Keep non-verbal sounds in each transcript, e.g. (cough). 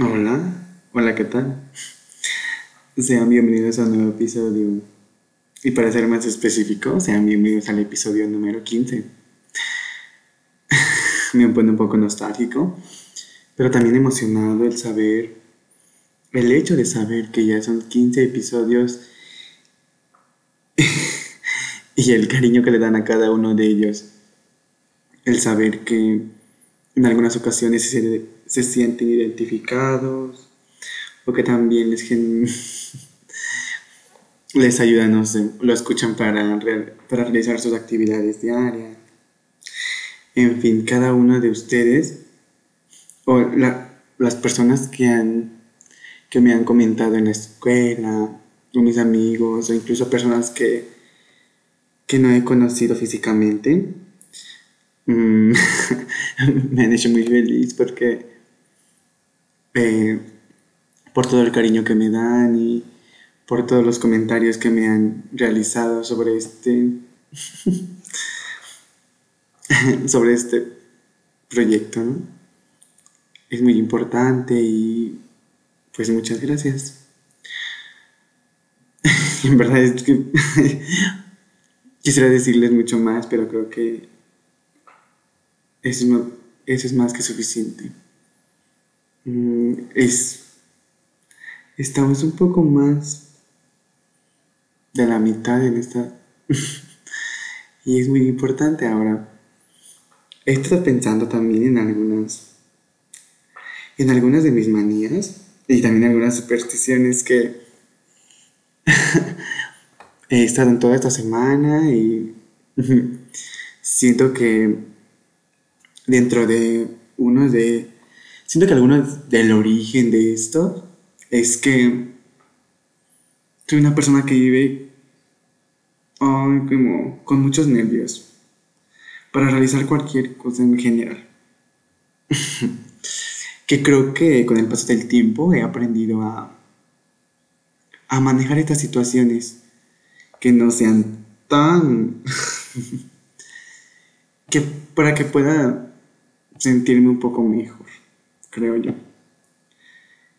Hola, hola, ¿qué tal? Sean bienvenidos a un nuevo episodio. Y para ser más específico, sean bienvenidos al episodio número 15. (laughs) Me pone un poco nostálgico, pero también emocionado el saber, el hecho de saber que ya son 15 episodios (laughs) y el cariño que le dan a cada uno de ellos. El saber que en algunas ocasiones se, se sienten identificados o que también (laughs) les, les ayudan, no sé, lo escuchan para, para realizar sus actividades diarias. En fin, cada uno de ustedes o las personas que, han, que me han comentado en la escuela, o mis amigos, o incluso personas que, que no he conocido físicamente, (laughs) me han hecho muy feliz porque eh, por todo el cariño que me dan y por todos los comentarios que me han realizado sobre este (laughs) sobre este proyecto es muy importante y pues muchas gracias. (laughs) En verdad es que (laughs) quisiera decirles mucho más pero creo que eso, eso es más que suficiente es estamos un poco más de la mitad en esta... (laughs) y es muy importante ahora. He estado pensando también en algunas... En algunas de mis manías y también algunas supersticiones que (laughs) he estado en toda esta semana y (laughs) siento que dentro de uno de... Siento que algunos del origen de esto es que soy una persona que vive como con muchos nervios para realizar cualquier cosa en general. (laughs) que creo que con el paso del tiempo he aprendido a, a manejar estas situaciones que no sean tan... (laughs) que para que pueda sentirme un poco mejor, creo yo.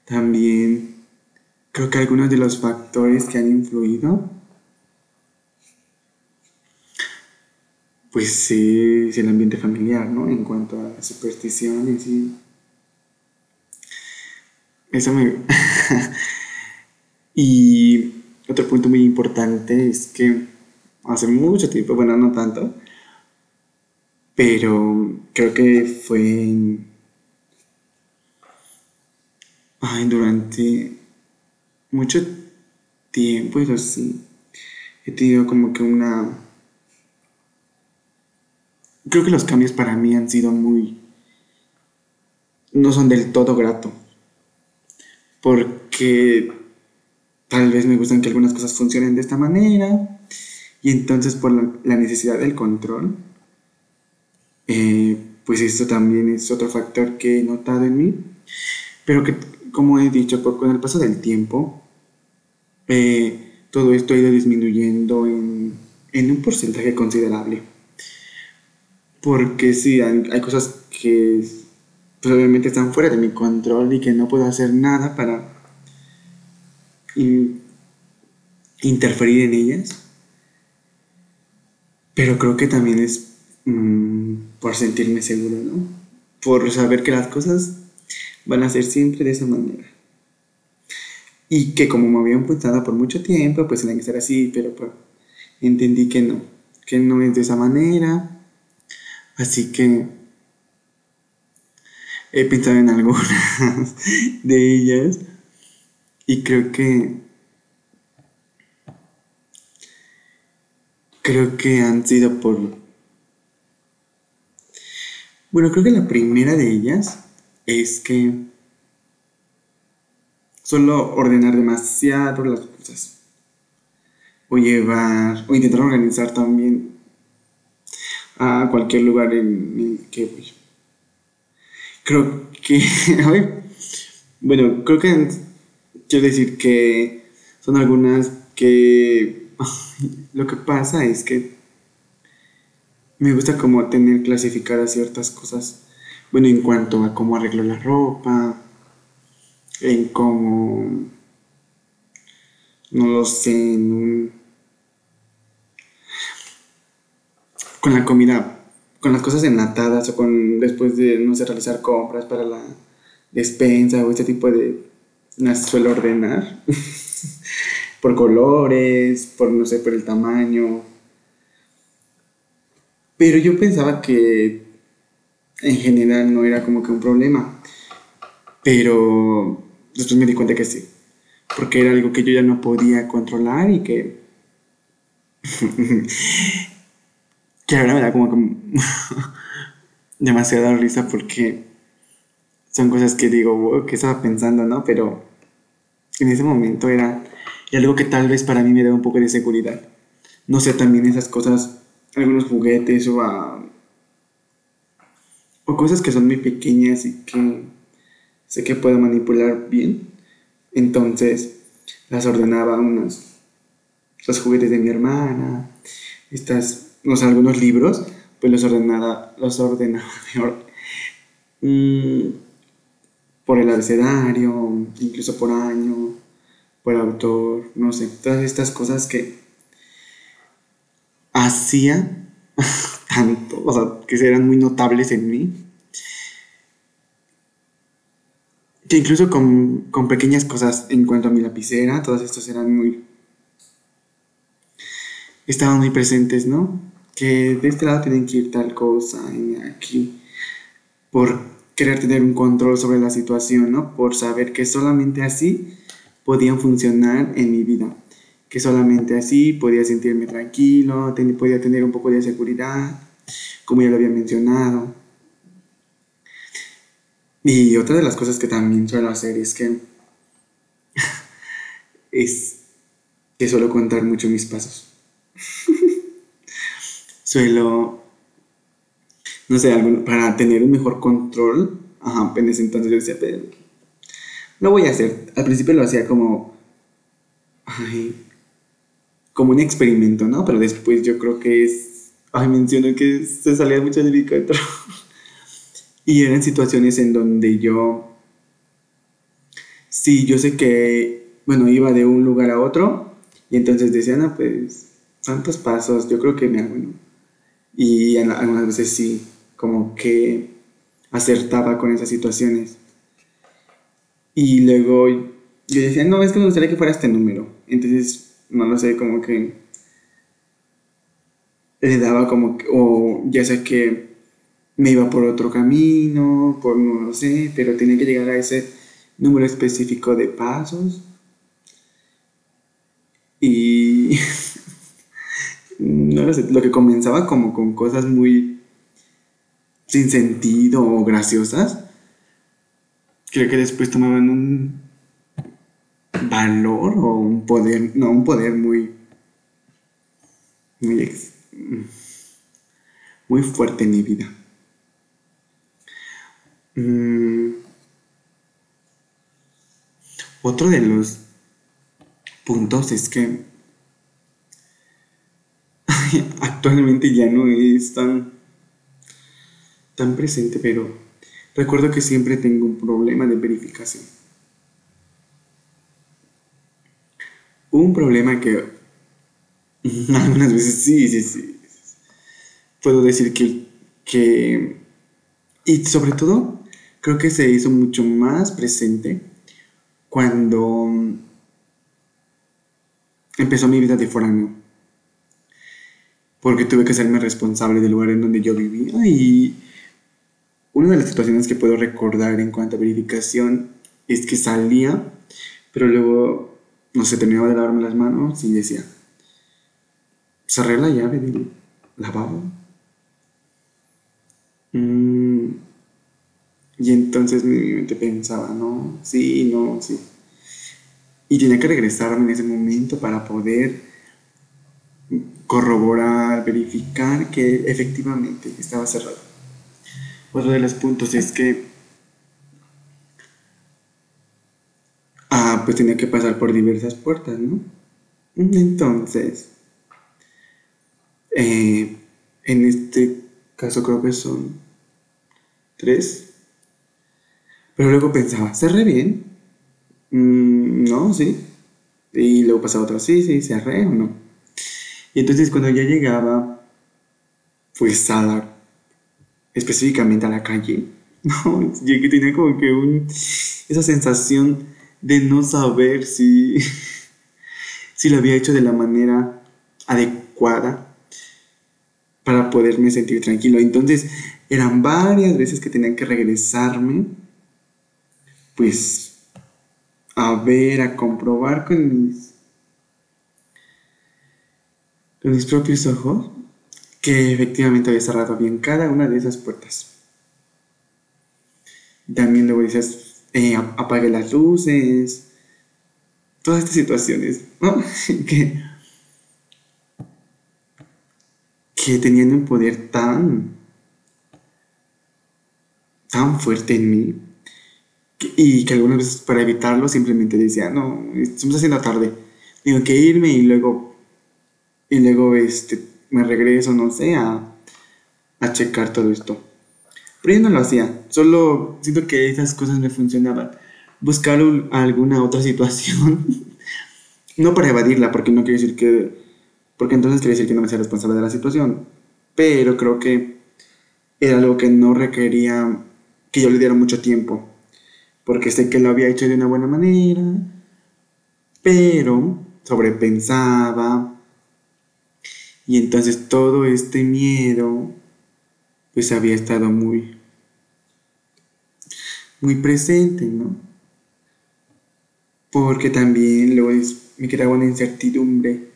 También creo que algunos de los factores que han influido, pues es el ambiente familiar, ¿no? En cuanto a supersticiones y... Eso me... (laughs) y otro punto muy importante es que hace mucho tiempo, bueno, no tanto, pero creo que fue Ay, durante mucho tiempo, eso sí, he tenido como que una... Creo que los cambios para mí han sido muy... no son del todo grato. Porque tal vez me gustan que algunas cosas funcionen de esta manera. Y entonces por la, necesidad del control, eh, pues esto también es otro factor que he notado en mí. Pero que como he dicho, con el paso del tiempo, eh, todo esto ha ido disminuyendo en, un porcentaje considerable. Porque sí, hay, cosas que pues, obviamente están fuera de mi control y que no puedo hacer nada para interferir en ellas. Pero creo que también es mm, por sentirme seguro, ¿no? Por saber que las cosas van a ser siempre de esa manera. Y que como me habían pensado por mucho tiempo, pues tenían que ser así, pero pues, entendí que no, que no es de esa manera. Así que he pensado en algunas (laughs) de ellas y creo que creo que han sido por bueno creo que la primera de ellas es que solo ordenar demasiado las cosas. O llevar, o intentar organizar también a cualquier lugar en que voy. Creo que, (laughs) bueno, creo que quiero decir que son algunas que (laughs) lo que pasa es que me gusta como tener clasificadas ciertas cosas bueno, en cuanto a cómo arreglo la ropa, en cómo, no lo sé, en un, con la comida, con las cosas enlatadas o con después de, no sé, realizar compras para la despensa o este tipo de, las suelo ordenar (laughs) por colores, por, no sé, por el tamaño. Pero yo pensaba que en general no era como que un problema. Pero después me di cuenta que sí. Porque era algo que yo ya no podía controlar y que... (laughs) que ahora me da como que... (laughs) demasiada risa porque son cosas que digo, wow, ¿qué estaba pensando, no? Pero en ese momento era algo que tal vez para mí me da un poco de seguridad. No sé, también esas cosas, algunos juguetes o, o cosas que son muy pequeñas y que sé que puedo manipular bien. Entonces las ordenaba unos los juguetes de mi hermana, estas, los algunos libros, pues los ordenaba, los ordenaba (laughs) mm, por el abecedario, incluso por año, por autor, no sé, todas estas cosas que hacía (laughs) tanto, o sea, que eran muy notables en mí. Que incluso con, con pequeñas cosas en cuanto a mi lapicera, todas estas eran muy... estaban muy presentes, ¿no? Que de este lado tienen que ir tal cosa, y aquí, por querer tener un control sobre la situación, ¿no? Por saber que solamente así podían funcionar en mi vida, que solamente así podía sentirme tranquilo, podía tener un poco de seguridad, como ya lo había mencionado. Y otra de las cosas que también suelo hacer es que (laughs) es que suelo contar mucho mis pasos. (laughs) suelo, no sé, para tener un mejor control, ajá, en ese entonces yo decía, pero lo voy a hacer. Al principio lo hacía como. Ay, como un experimento, ¿no? Pero después yo creo que es. Ay, menciono que se salía mucho de mi control. (laughs) y eran situaciones en donde yo. Sí, yo sé que. Bueno, iba de un lugar a otro. Y entonces decía, no, pues. Tantos pasos, yo creo que me hago, ¿no? Y algunas veces sí, como que acertaba con esas situaciones. Y luego yo decía, no, es que me gustaría que fuera este número. Entonces, no lo sé, como que le daba como que, o ya sé que me iba por otro camino, por no lo sé, pero tenía que llegar a ese número específico de pasos. Y (laughs) no lo sé, lo que comenzaba como con cosas muy sin sentido o graciosas, creo que después tomaban un valor o un poder, no, un poder muy, muy, fuerte en mi vida. Mm. Otro de los puntos es que (laughs) actualmente ya no es tan, tan presente, pero Recuerdo que siempre tengo un problema de verificación. Un problema que (laughs) algunas veces sí, sí, sí. Puedo decir que, que... Y sobre todo, creo que se hizo mucho más presente cuando empezó mi vida de foráneo. Porque tuve que hacerme responsable del lugar en donde yo vivía y una de las situaciones que puedo recordar en cuanto a verificación es que salía, pero luego, no sé, terminaba de lavarme las manos y decía, cerré la llave del lavabo. Mm, y entonces mi mente pensaba, no, sí, no, sí. Y tenía que regresarme en ese momento para poder corroborar, verificar que efectivamente estaba cerrado. Otro de los puntos es que ah, pues tenía que pasar por diversas puertas, ¿no? Entonces, eh, en este caso creo que son tres. Pero luego pensaba, cerré bien. mm, no, sí. Y luego pasaba otro, sí, sí, cerré o no. Y entonces cuando ya llegaba, pues a la, específicamente a la calle, (laughs) no, llegué, tenía como que esa sensación de no saber si, (laughs) si lo había hecho de la manera adecuada para poderme sentir tranquilo. Entonces eran varias veces que tenía que regresarme, pues a ver, a comprobar con mis, con mis propios ojos que efectivamente había cerrado bien cada una de esas puertas. También luego dices, eh, apague las luces, todas estas situaciones, (laughs) que, que tenían un poder tan, tan fuerte en mí, y que algunas veces para evitarlo simplemente decía, no, estamos haciendo tarde, tengo que irme y luego, y luego este, me regreso, no sé, a, a checar todo esto. Pero yo no lo hacía, solo siento que esas cosas me funcionaban. Buscar alguna otra situación, (laughs) no para evadirla, porque no quiere decir que, porque entonces quiere decir que no me sea responsable de la situación, pero creo que era algo que no requería que yo le diera mucho tiempo, porque sé que lo había hecho de una buena manera, pero sobrepensaba, y entonces todo este miedo pues había estado muy, muy presente, ¿no? Porque también luego me quedaba una incertidumbre.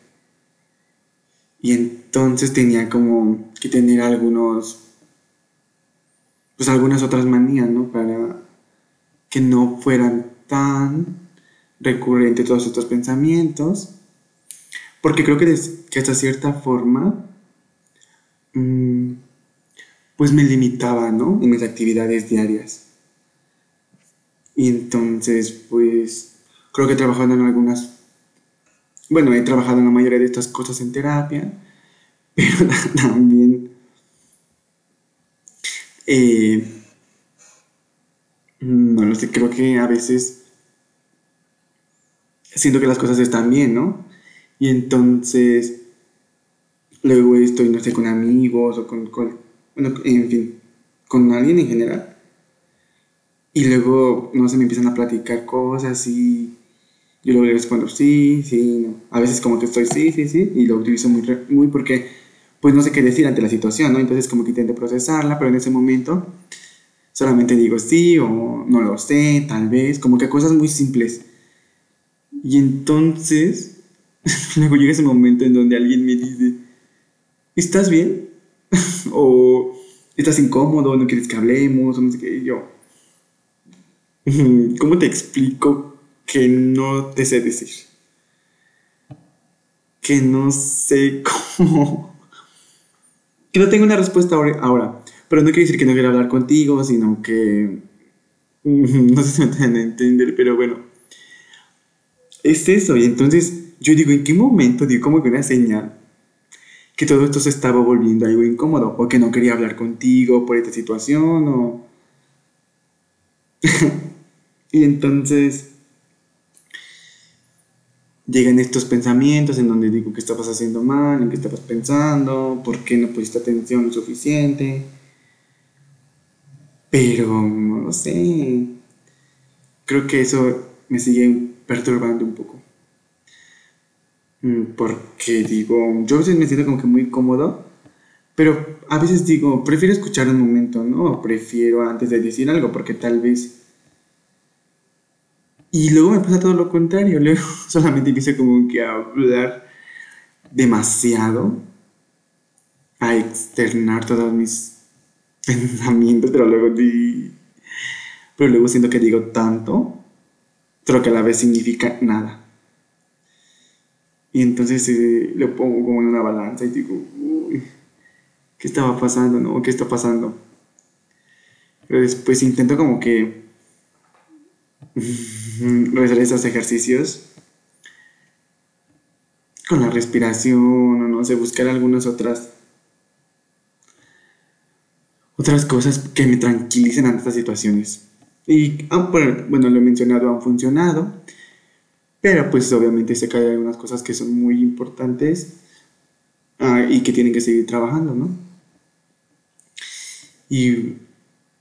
Y entonces tenía como que tener algunos, pues algunas otras manías, ¿no? Para que no fueran tan recurrentes todos estos pensamientos. Porque creo que, que hasta cierta forma, mmm, pues me limitaba, ¿no? En mis actividades diarias. Y entonces, pues, creo que he trabajado en algunas, bueno, he trabajado en la mayoría de estas cosas en terapia, (laughs) pero (laughs) también eh, no lo sé, creo que a veces siento que las cosas están bien, ¿no? Y entonces luego estoy, no sé, con amigos o con, con bueno, en fin, con alguien en general. Y luego, no sé, me empiezan a platicar cosas y yo luego le respondo sí, sí, no. A veces como que estoy sí, sí, sí, y lo utilizo muy, muy porque pues no sé qué decir ante la situación, ¿no? Entonces como que intento procesarla, pero en ese momento solamente digo sí o no lo sé, tal vez, como que cosas muy simples. Y entonces, (laughs) luego llega ese momento en donde alguien me dice, ¿estás bien? (laughs) o estás incómodo, no quieres que hablemos, o no sé qué. yo, ¿cómo te explico que no te sé decir? Que no sé (laughs) cómo. Que no tengo una respuesta ahora. Pero no quiere decir que no quiera hablar contigo, sino que. (laughs) No sé si me van a entender, pero bueno. Es eso. Y entonces yo digo, ¿en qué momento dio como que una señal que todo esto se estaba volviendo algo incómodo o que no quería hablar contigo por esta situación o... (laughs) y entonces llegan estos pensamientos en donde digo que estabas haciendo mal, en qué estabas pensando, por qué no pusiste atención lo suficiente. Pero no lo sé. Creo que eso me sigue perturbando un poco. Mm, porque digo, yo a veces me siento como que muy cómodo, pero a veces digo, prefiero escuchar un momento, ¿no? Prefiero antes de decir algo, porque tal vez... Y luego me pasa todo lo contrario, (laughs) luego solamente empiezo como que a hablar demasiado, a externar todos mis (laughs) pensamientos, pero luego, pero luego siento que digo tanto, pero que a la vez significa nada. Y entonces eh, lo pongo como en una balanza y digo, uy, ¿qué estaba pasando? ¿No? ¿Qué está pasando? Pero después intento como que (laughs) realizar esos ejercicios con la respiración o no sé, buscar algunas otras otras cosas que me tranquilicen ante estas situaciones. Y, ah, bueno, lo he mencionado, han funcionado. Pero pues obviamente se caen algunas cosas que son muy importantes ah, y que tienen que seguir trabajando, ¿no? Y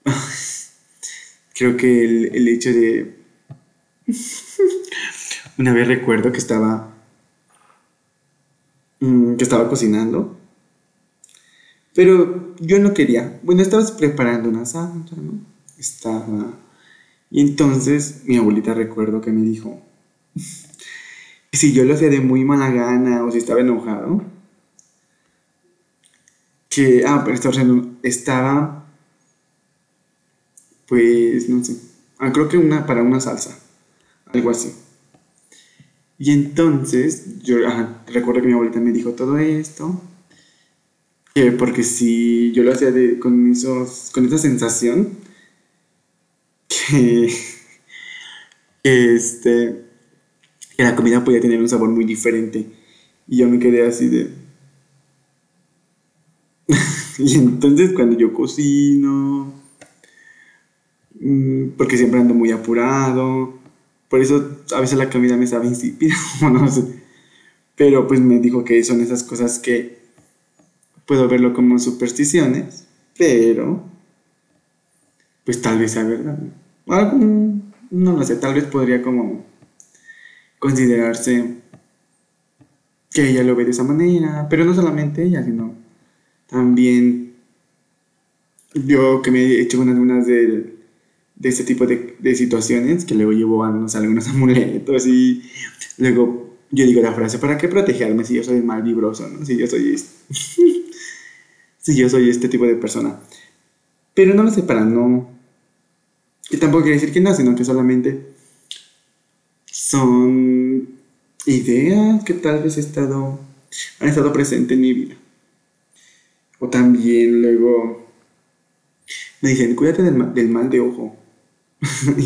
(laughs) creo que el, el hecho de... (laughs) Una vez recuerdo que estaba... Mm, que estaba cocinando. Pero yo no quería. Bueno, estabas preparando una salsa, ¿no? Estaba... Y entonces mi abuelita recuerdo que me dijo, si yo lo hacía de muy mala gana o si estaba enojado, que, ah, pero estaba, estaba pues, no sé, ah, creo que una para una salsa, algo así. Y entonces, yo recuerdo que mi abuelita me dijo todo esto, que porque si yo lo hacía de, con, esos, con esa sensación, (laughs) que, que este, la comida podía tener un sabor muy diferente. Y yo me quedé así de... (laughs) y entonces cuando yo cocino, mm, porque siempre ando muy apurado, por eso a veces la comida me sabe insípida, (laughs) no sé. Pero pues me dijo que son esas cosas que puedo verlo como supersticiones, pero pues tal vez sea verdad. no lo sé, tal vez podría como considerarse que ella lo ve de esa manera, pero no solamente ella, sino también yo que me he hecho algunas de, de este tipo de, de, situaciones, que luego llevo a, algunos (laughs) amuletos y luego yo digo la frase, ¿para qué protegerme si yo soy mal vibroso, ¿no? si yo soy (laughs) si yo soy este tipo de persona? Pero no lo sé para no... Y tampoco quiere decir que no, sino que solamente son ideas que tal vez he estado, han estado presentes en mi vida. O también luego me dicen, cuídate del, del mal de ojo. (laughs)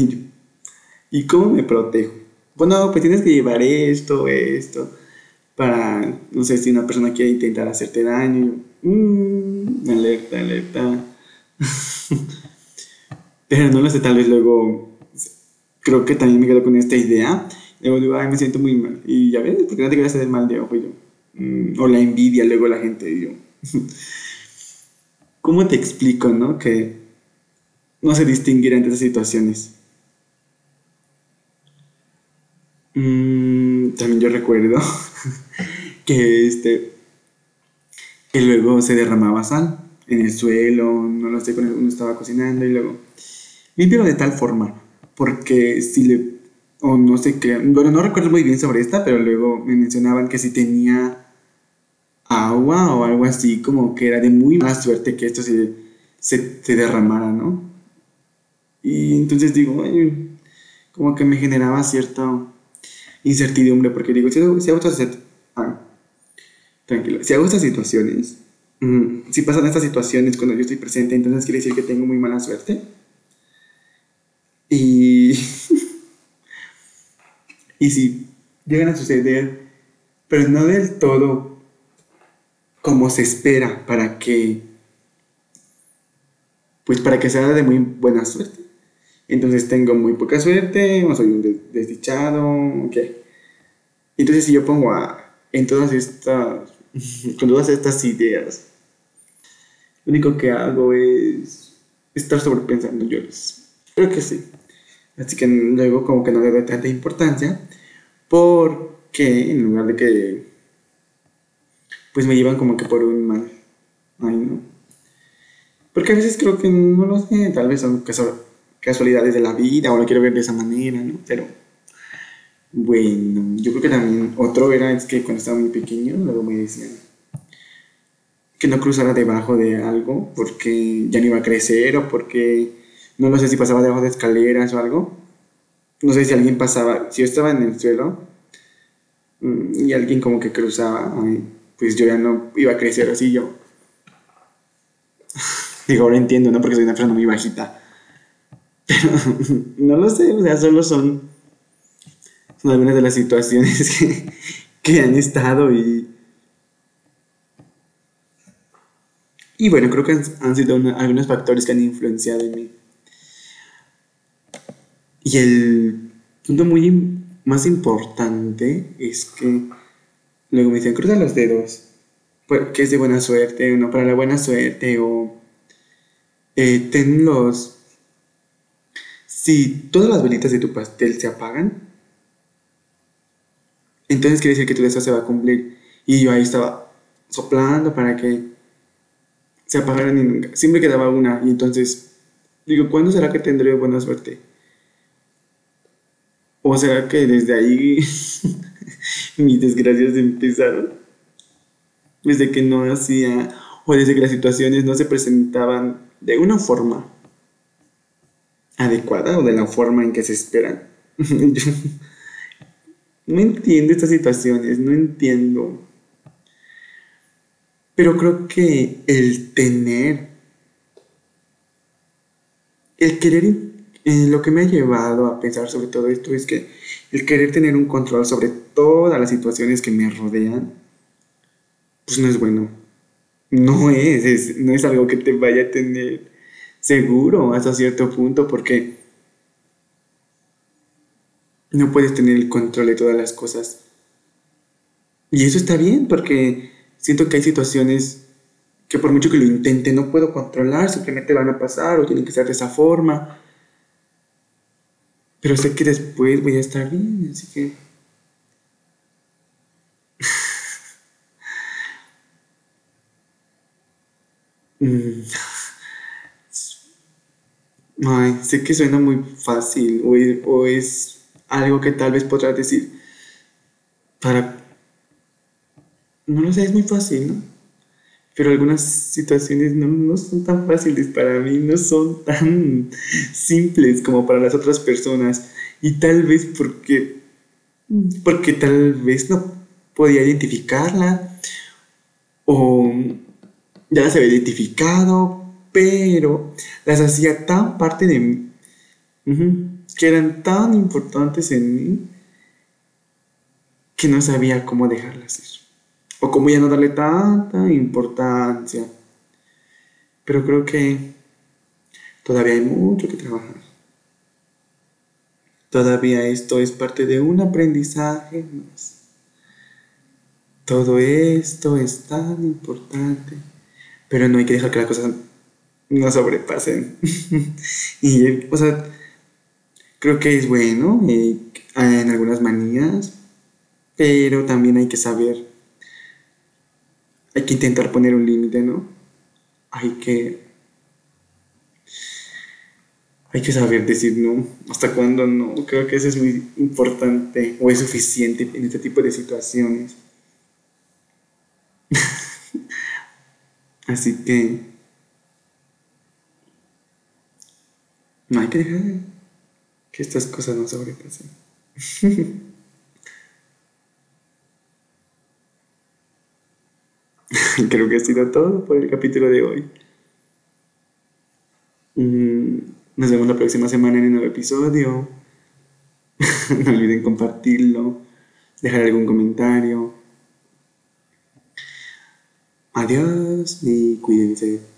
y, cómo me protejo? Bueno, pues tienes que llevar esto, esto, para, no sé, si una persona quiere intentar hacerte daño. Mmm, alerta, alerta. (laughs) Pero no lo sé, tal vez luego creo que también me quedo con esta idea. Luego digo, ay, me siento muy mal. Y ya ves, porque no te quieres hacer mal de ojo. yo, mm, o la envidia, luego la gente. Y yo, (laughs) ¿cómo te explico, no? Que no sé distinguir entre esas situaciones. Mm, también yo recuerdo (laughs) que este que luego se derramaba sal en el suelo, no lo sé, cuando uno estaba cocinando y luego limpio de tal forma porque si le, o no sé qué, bueno, no recuerdo muy bien sobre esta, pero luego me mencionaban que si tenía agua o algo así, como que era de muy mala suerte que esto se, se, derramara, ¿no? Y entonces digo, como que me generaba cierta incertidumbre, porque digo, si, si hago estas, ah, si hago estas situaciones, mm, si pasan estas situaciones cuando yo estoy presente, entonces quiere decir que tengo muy mala suerte. Y, (laughs) y si llegan a suceder, pero no del todo como se espera para que, pues para que sea de muy buena suerte. Entonces tengo muy poca suerte, o soy un desdichado, ok. Entonces si yo pongo a, todas estas, (laughs) con todas estas ideas, lo único que hago es estar sobrepensando yo. Creo que sí. Así que luego como que no le doy tanta importancia porque en lugar de que pues me llevan como que por un mal. Ay, no. Porque a veces creo que no lo sé, tal vez son casualidades de la vida o lo quiero ver de esa manera, ¿no? Pero bueno, yo creo que también otro era es que cuando estaba muy pequeño, luego me decían que no cruzara debajo de algo porque ya no iba a crecer o porque no lo sé si pasaba debajo de escaleras o algo. No sé si alguien pasaba, si yo estaba en el suelo mm, y alguien como que cruzaba, pues yo ya no iba a crecer así yo. (laughs) Digo, ahora entiendo, ¿no? Porque soy una persona muy bajita. (laughs) Pero no lo sé, o sea, solo son, son algunas de las situaciones (laughs) que, que han estado y... Y bueno, creo que han, sido algunos factores que han influenciado en mí. Y el punto muy más importante es que luego me dicen, cruza los dedos, pues, que es de buena suerte, no para la buena suerte, o eh, ten los... Si todas las velitas de tu pastel se apagan, entonces quiere decir que tu deseo se va a cumplir. Y yo ahí estaba soplando para que se apagaran y nunca. Siempre quedaba una. Y entonces digo, ¿cuándo será que tendré buena suerte? ¿O será que desde ahí (laughs) mis desgracias empezaron? Desde que no hacía, o desde que las situaciones no se presentaban de una forma adecuada o de la forma en que se esperan. (laughs) no entiendo estas situaciones, no entiendo. Pero creo que el tener, el querer, eh, lo que me ha llevado a pensar sobre todo esto es que el querer tener un control sobre todas las situaciones que me rodean, pues no es bueno. No es, no es algo que te vaya a tener seguro hasta cierto punto porque no puedes tener el control de todas las cosas. Y eso está bien porque siento que hay situaciones que por mucho que lo intente no puedo controlar, simplemente van a pasar o tienen que ser de esa forma. Pero sé que después voy a estar bien, así que... (laughs) Ay, sé que suena muy fácil o es, algo que tal vez podrás decir para... No lo sé, es muy fácil, ¿no? Pero algunas situaciones no, no son tan fáciles para mí, no son tan simples como para las otras personas. Y tal vez porque, porque tal vez no podía identificarla o ya las había identificado, pero las hacía tan parte de mí, que eran tan importantes en mí, que no sabía cómo dejarlas ir, o cómo ya no darle tanta importancia. Pero creo que todavía hay mucho que trabajar. Todavía esto es parte de un aprendizaje más. Todo esto es tan importante pero no hay que dejar que las cosas no sobrepasen. (laughs) y, o sea, creo que es bueno eh, en algunas manías, pero también hay que saber, hay que intentar poner un límite, ¿no? Hay que... Hay que saber decir no, hasta cuándo no. Creo que eso es muy importante o es suficiente en este tipo de situaciones. (laughs) Así que no hay que dejar que estas cosas no sobrepasen. (laughs) (laughs) Creo que ha sido todo por el capítulo de hoy. Mm, nos vemos la próxima semana en el nuevo episodio. (laughs) no olviden compartirlo, dejar algún comentario. Adiós y cuídense.